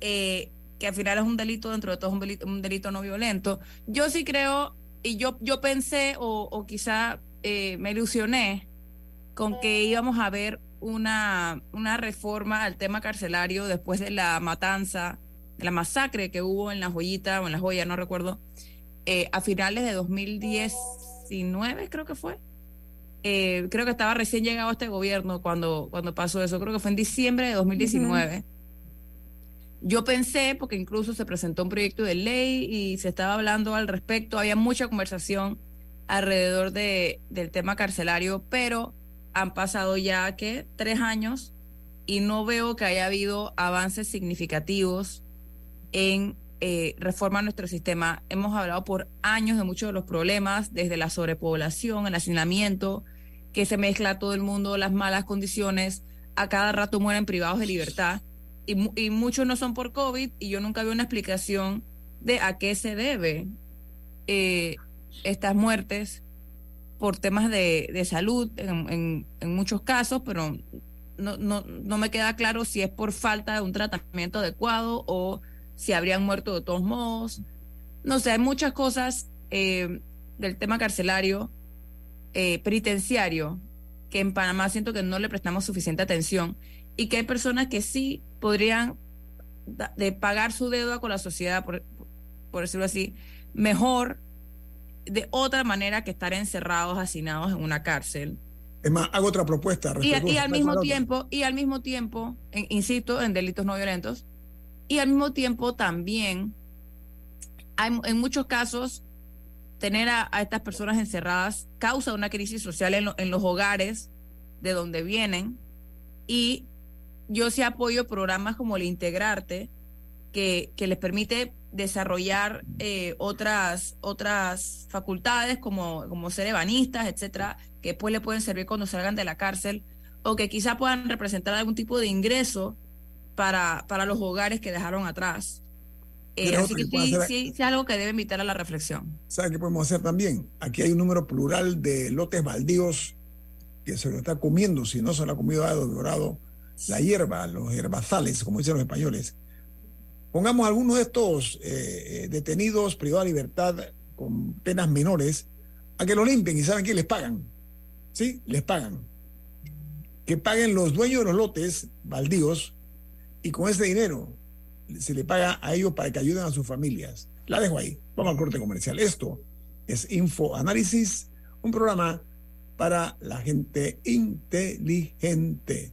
Eh, que al final es un delito, dentro de todo es un delito, un delito no violento. Yo sí creo, y yo, yo pensé, o, quizá eh, me ilusioné, con que íbamos a ver una, una reforma al tema carcelario después de la matanza, de la masacre que hubo en la joyita o en la joya, no recuerdo, eh, a finales de 2019, creo que fue. creo que estaba recién llegado a este gobierno cuando, cuando pasó eso, creo que fue en diciembre de 2019. Yo pensé, porque incluso se presentó un proyecto de ley y se estaba hablando al respecto, había mucha conversación alrededor de, del tema carcelario, pero han pasado ya que tres años y no veo que haya habido avances significativos en eh, reformar nuestro sistema. Hemos hablado por años de muchos de los problemas, desde la sobrepoblación, el hacinamiento, que se mezcla todo el mundo, las malas condiciones, a cada rato mueren privados de libertad y, muchos no son por COVID y yo nunca vi una explicación de a qué se debe eh, estas muertes por temas de, de salud en, en, muchos casos, pero no, no, no me queda claro si es por falta de un tratamiento adecuado o si habrían muerto de todos modos. No sé, hay muchas cosas eh, del tema carcelario, eh, penitenciario, que en Panamá siento que no le prestamos suficiente atención y que hay personas que sí podrían de pagar su deuda con la sociedad, por, por decirlo así, mejor de otra manera que estar encerrados, hacinados en una cárcel. Es más, hago otra propuesta. Y, y, al mismo tiempo, y al mismo tiempo, insisto, en delitos no violentos, y al mismo tiempo también, hay, en muchos casos, tener a, estas personas encerradas causa una crisis social en, en los hogares de donde vienen y yo sí apoyo programas como el Integrarte, que, que les permite desarrollar eh, otras, otras facultades como, como ser ebanistas, etcétera, que después le pueden servir cuando salgan de la cárcel, o que quizá puedan representar algún tipo de ingreso para, para los hogares que dejaron atrás. Eh, así que, sí, sí, es algo que debe invitar a la reflexión. ¿Sabe qué podemos hacer también? Aquí hay un número plural de lotes baldíos que se lo está comiendo, si no se lo ha comido a Dorado la hierba, los herbazales, como dicen los españoles. Pongamos algunos de estos eh, eh, detenidos privados de libertad con penas menores a que lo limpien y saben que les pagan. ¿Sí? Les pagan. Que paguen los dueños de los lotes baldíos y con ese dinero se le paga a ellos para que ayuden a sus familias. La dejo ahí. Vamos al corte comercial. Esto es Info Análisis, un programa para la gente inteligente.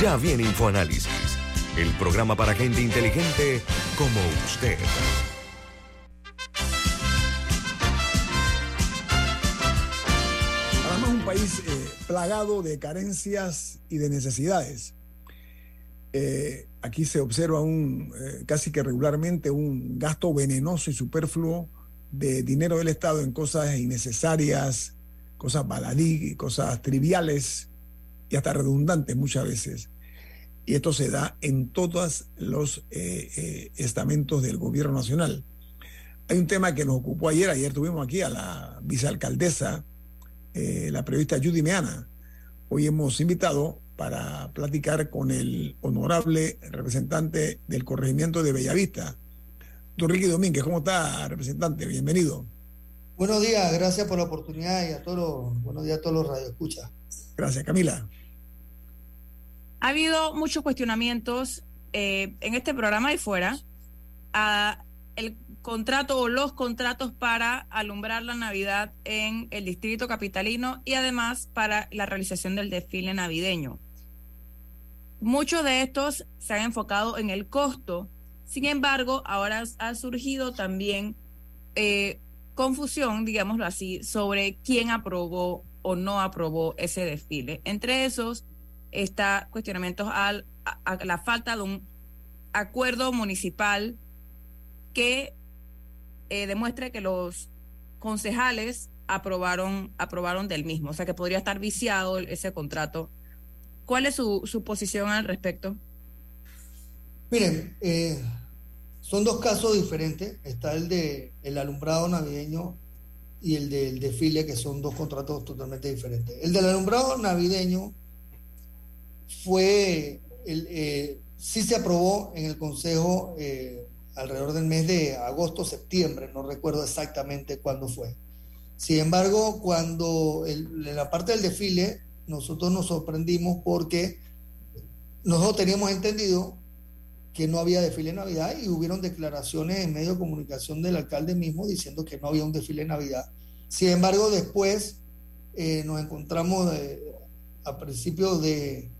Ya viene InfoAnálisis, el programa para gente inteligente como usted. Además, un país eh, plagado de carencias y de necesidades. Eh, aquí se observa un, eh, casi que regularmente un gasto venenoso y superfluo de dinero del Estado en cosas innecesarias, cosas baladí, cosas triviales y hasta redundantes muchas veces. Y esto se da en todos los estamentos del gobierno nacional. Hay un tema que nos ocupó ayer, ayer tuvimos aquí a la vicealcaldesa, la periodista Judy Meana. Hoy hemos invitado para platicar con el honorable representante del corregimiento de Bellavista, don Ricky Domínguez. ¿Cómo está, representante? Bienvenido. Buenos días, gracias por la oportunidad y a todos buenos días a todos los radioescuchas. Gracias, Camila. Ha habido muchos cuestionamientos eh, en este programa y fuera el contrato o los contratos para alumbrar la Navidad en el distrito capitalino y además para la realización del desfile navideño. Muchos de estos se han enfocado en el costo, sin embargo, ahora ha surgido también eh, confusión, digámoslo así, sobre quién aprobó o no aprobó ese desfile. Entre esos está cuestionamientos al, a, la falta de un acuerdo municipal que eh, demuestre que los concejales aprobaron, aprobaron del mismo, o sea que podría estar viciado ese contrato. ¿Cuál es su, su posición al respecto? Miren, eh, son dos casos diferentes. Está el de el alumbrado navideño y el del desfile, que son dos contratos totalmente diferentes. El del alumbrado navideño fue, el, eh, sí se aprobó en el Consejo eh, alrededor del mes de agosto, septiembre, no recuerdo exactamente cuándo fue. Sin embargo, cuando el, en la parte del desfile, nosotros nos sorprendimos porque nosotros teníamos entendido que no había desfile de Navidad y hubieron declaraciones en medio de comunicación del alcalde mismo diciendo que no había un desfile de Navidad. Sin embargo, después eh, nos encontramos eh, a principios de,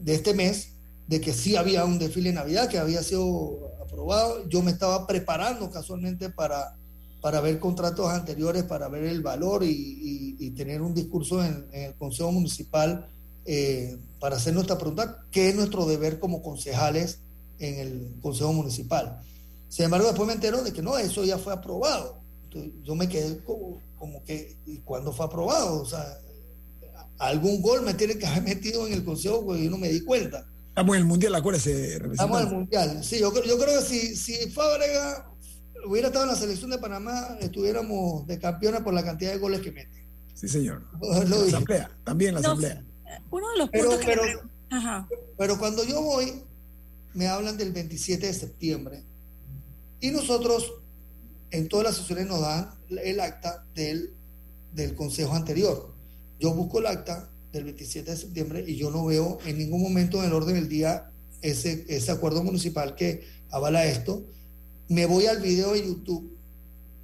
de este mes de que sí había un desfile de Navidad que había sido aprobado. Yo me estaba preparando casualmente para, para ver contratos anteriores, para ver el valor y, y, y tener un discurso en, en el Consejo Municipal eh, para hacer nuestra pregunta, ¿qué es nuestro deber como concejales en el Consejo Municipal? Sin embargo, después me entero de que no, eso ya fue aprobado. Entonces, yo me quedé como, como que, ¿y cuándo fue aprobado? O sea, algún gol me tiene que haber metido en el Consejo porque yo no me di cuenta. Estamos en el Mundial, acuérdese. Estamos en el Mundial. Sí, yo, yo creo que si, si Fábrega hubiera estado en la selección de Panamá, estuviéramos de campeones por la cantidad de goles que mete. Sí, señor. la asamblea, también la No, asamblea. Uno de los Pero, puntos que pero, Ajá. pero cuando yo voy, me hablan del 27 de septiembre. Y nosotros, en todas las sesiones, nos dan el acta del, del consejo anterior. Yo busco el acta del 27 de septiembre y yo no veo en ningún momento en el orden del día ese, ese acuerdo municipal que avala esto. Me voy al video de YouTube,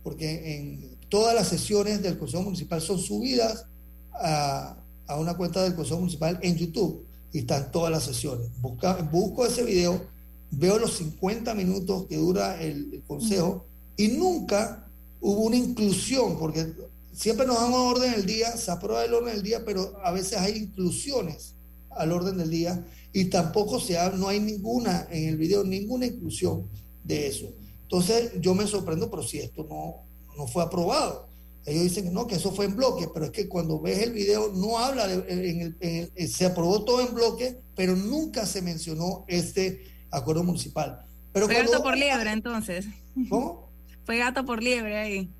porque en todas las sesiones del Consejo Municipal son subidas a, a una cuenta del Consejo Municipal en YouTube y están todas las sesiones. Busca, busco ese video, veo los 50 minutos que dura el, el Consejo y nunca hubo una inclusión, porque siempre nos dan un orden del día, se aprueba el orden del día, pero a veces hay inclusiones al orden del día y tampoco se ha, no hay ninguna en el video, ninguna inclusión de eso. Entonces yo me sorprendo, pero si esto no, no fue aprobado. Ellos dicen que no, que eso fue en bloque, pero es que cuando ves el video no habla de, se aprobó todo en bloque, pero nunca se mencionó este acuerdo municipal. Pero fue gato por liebre entonces. ¿Cómo? Fue gato por liebre ahí.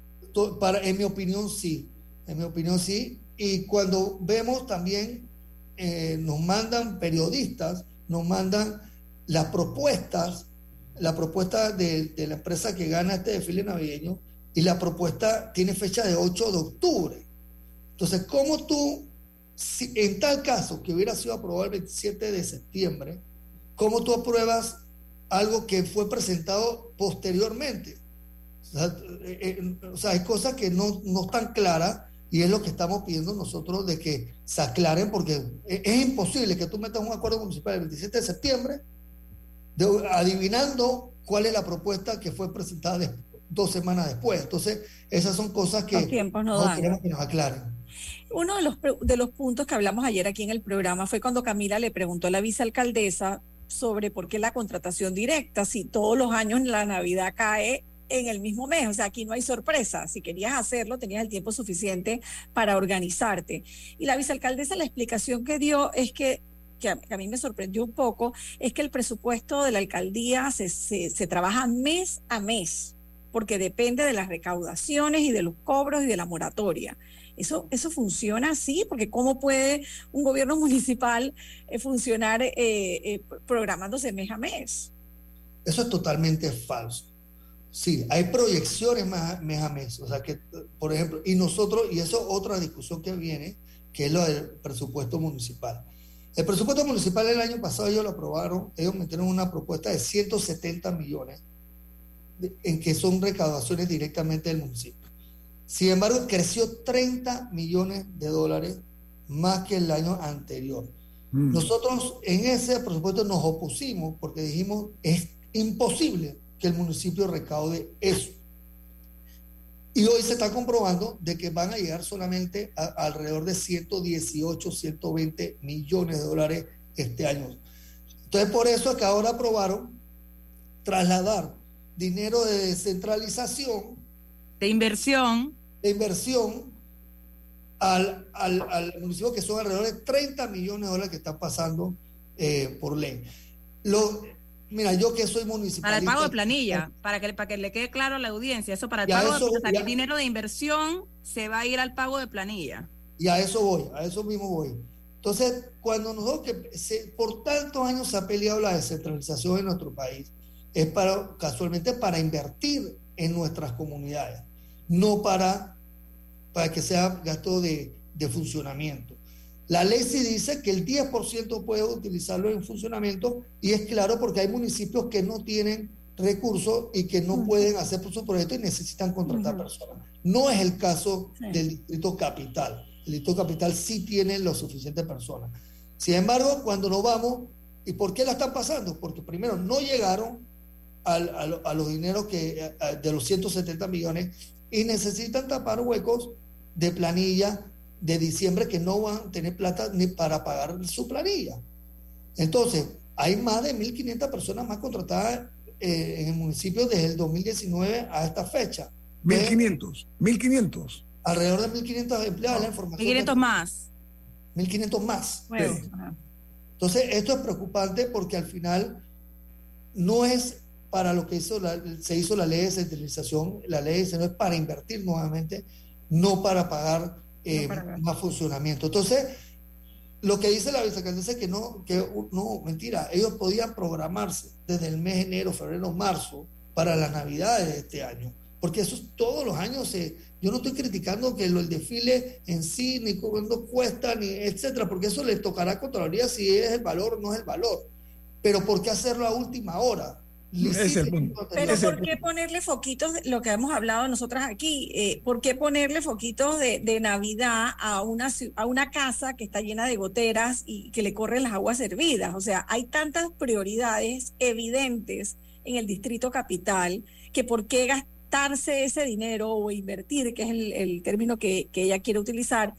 En mi opinión sí, en mi opinión sí. Y cuando vemos también, eh, nos mandan periodistas, nos mandan las propuestas, la propuesta de, de la empresa que gana este desfile navideño, y la propuesta tiene fecha de 8 de octubre. Entonces, ¿cómo tú, si, en tal caso que hubiera sido aprobado el 27 de septiembre, cómo tú apruebas algo que fue presentado posteriormente? O sea, eh, eh, hay cosas que no, no están claras y es lo que estamos pidiendo nosotros de que se aclaren porque es, imposible que tú metas un acuerdo municipal el 27 de septiembre adivinando cuál es la propuesta que fue presentada dos semanas después. Entonces, esas son cosas que los tiempos no, queremos que nos aclaren. Uno de los, de los puntos que hablamos ayer aquí en el programa fue cuando Camila le preguntó a la vicealcaldesa sobre por qué la contratación directa, si todos los años la Navidad cae en el mismo mes, o sea, aquí no hay sorpresa, si querías hacerlo tenías el tiempo suficiente para organizarte. Y la vicealcaldesa la explicación que dio es que que a, mí me sorprendió un poco, es que el presupuesto de la alcaldía se, se, trabaja mes a mes porque depende de las recaudaciones y de los cobros y de la moratoria. Eso, eso funciona así, porque ¿cómo puede un gobierno municipal eh, funcionar eh, eh, programándose mes a mes? Eso es totalmente falso. Sí, hay proyecciones mes a mes. O sea que, por ejemplo, y nosotros, y eso es otra discusión que viene, que es lo del presupuesto municipal. El presupuesto municipal el año pasado ellos lo aprobaron, ellos metieron una propuesta de 170 millones en que son recaudaciones directamente del municipio. Sin embargo, creció 30 millones de dólares más que el año anterior. Mm. Nosotros en ese presupuesto nos opusimos porque dijimos es imposible que el municipio recaude eso. Y hoy se está comprobando de que van a llegar solamente a, alrededor de 118, 120 millones de dólares este año. Entonces, por eso es que ahora aprobaron trasladar dinero de descentralización. De inversión. De inversión al, al, municipio, que son alrededor de 30 millones de dólares que están pasando eh, por ley. Lo, mira, yo que soy municipal. Para el pago de planilla, para que, para que le quede claro a la audiencia, eso para el pago de dinero de inversión se va a ir al pago de planilla. Y a eso voy, a eso mismo voy. Entonces, cuando nosotros que se, por tantos años se ha peleado la descentralización en nuestro país, es para, casualmente para invertir en nuestras comunidades, no para, para que sea gasto de, de funcionamiento. La ley sí dice que el 10% puede utilizarlo en funcionamiento y es claro porque hay municipios que no tienen recursos y que no pueden hacer su proyecto y necesitan contratar personas. No es el caso del distrito capital. El distrito capital sí tiene lo suficientes personas. Sin embargo, cuando nos vamos, ¿y por qué la están pasando? Porque primero no llegaron a, los dineros que, de los 170 millones y necesitan tapar huecos de planilla de diciembre que no van a tener plata ni para pagar su planilla. Entonces, hay más de 1.500 personas más contratadas eh, en el municipio desde el 2019 a esta fecha. 1.500, 1.500. Alrededor de 1.500 empleados. La información 1.500 más. 1.500 más. Entonces, esto es preocupante porque al final no es para lo que hizo se hizo la ley de centralización, la ley de no es para invertir nuevamente, no para pagar eh, más funcionamiento. Entonces, lo que dice la vicealcaldesa es que no, que no, mentira, ellos podían programarse desde el mes de enero, febrero, marzo para las navidades de este año, porque eso todos los años se, yo no estoy criticando que lo, el desfile en sí, ni cuándo cuesta, ni etcétera, porque eso le tocará a Contraloría si es el valor o no es el valor. Pero ¿por qué hacerlo a última hora? Pero ¿por qué ponerle foquitos, lo que hemos hablado nosotras aquí, eh, por qué ponerle foquitos de, Navidad a una, a una casa que está llena de goteras y que le corren las aguas servidas? O sea, hay tantas prioridades evidentes en el distrito capital que por qué gastarse ese dinero o invertir, que es el, término que, que ella quiere utilizar,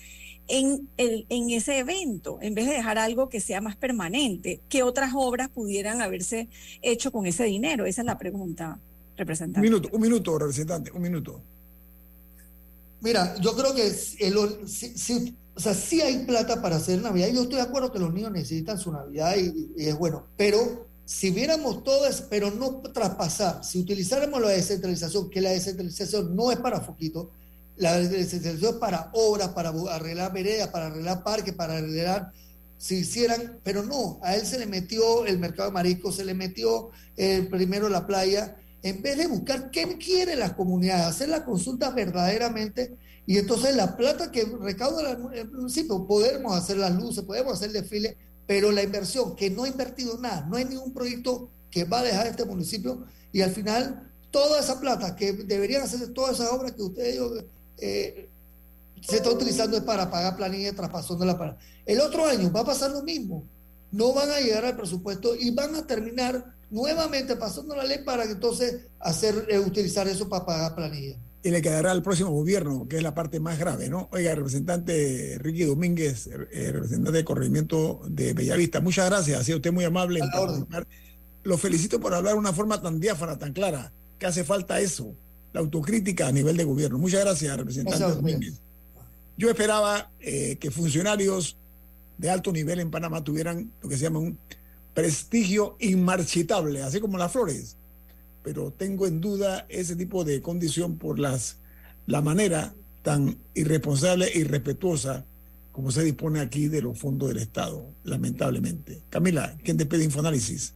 en, el, en ese evento, en vez de dejar algo que sea más permanente. ¿Qué otras obras pudieran haberse hecho con ese dinero? Esa es la pregunta, representante. Un minuto, un minuto, representante, un minuto. Mira, yo creo que el, si, o sea, sí hay plata para hacer Navidad. Yo estoy de acuerdo que los niños necesitan su Navidad y, es bueno, pero si viéramos todo eso, pero no traspasar, si utilizáramos la descentralización, que la descentralización no es para foquitos, la descentralización es para obras, para arreglar veredas, para arreglar parques, para arreglar, si hicieran, pero no, a él se le metió el mercado de mariscos, se le metió eh, primero la playa, en vez de buscar qué quieren las comunidades, hacer las consultas verdaderamente y entonces la plata que recauda el municipio, podemos hacer las luces, podemos hacer desfiles, pero la inversión, que no ha invertido nada, no hay ningún proyecto que va a dejar este municipio y al final toda esa plata que deberían hacer todas esas obras que ustedes eh, se está utilizando es para pagar planilla de traspasón de la plata. El otro año va a pasar lo mismo. No van a llegar al presupuesto y van a terminar nuevamente pasando la ley para entonces hacer eh, utilizar eso para pagar planilla y le quedará al próximo gobierno, que es la parte más grave, ¿no? Oiga, representante Ricky Domínguez, eh, representante de corregimiento de Bellavista, muchas gracias, ha sido usted muy amable. Lo felicito por hablar de una forma tan diáfana, tan clara, que hace falta eso, la autocrítica a nivel de gobierno. Muchas gracias, representante Domínguez. Yo esperaba eh, que funcionarios de alto nivel en Panamá tuvieran lo que se llama un prestigio inmarchitable, así como las flores pero tengo en duda ese tipo de condición por las, la manera tan irresponsable e irrespetuosa como se dispone aquí de los fondos del Estado, lamentablemente. Camila, ¿quién te pide Infoanálisis?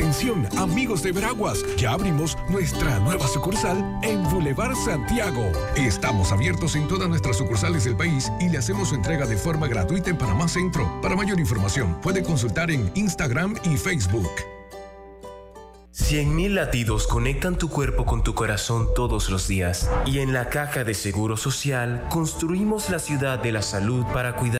Atención, amigos de Veraguas, ya abrimos nuestra nueva sucursal en Boulevard Santiago. Estamos abiertos en todas nuestras sucursales del país y le hacemos su entrega de forma gratuita en Panamá Centro. Para mayor información, puede consultar en Instagram y Facebook. 100.000 latidos conectan tu cuerpo con tu corazón todos los días y en la caja de Seguro Social construimos la ciudad de la salud para cuidar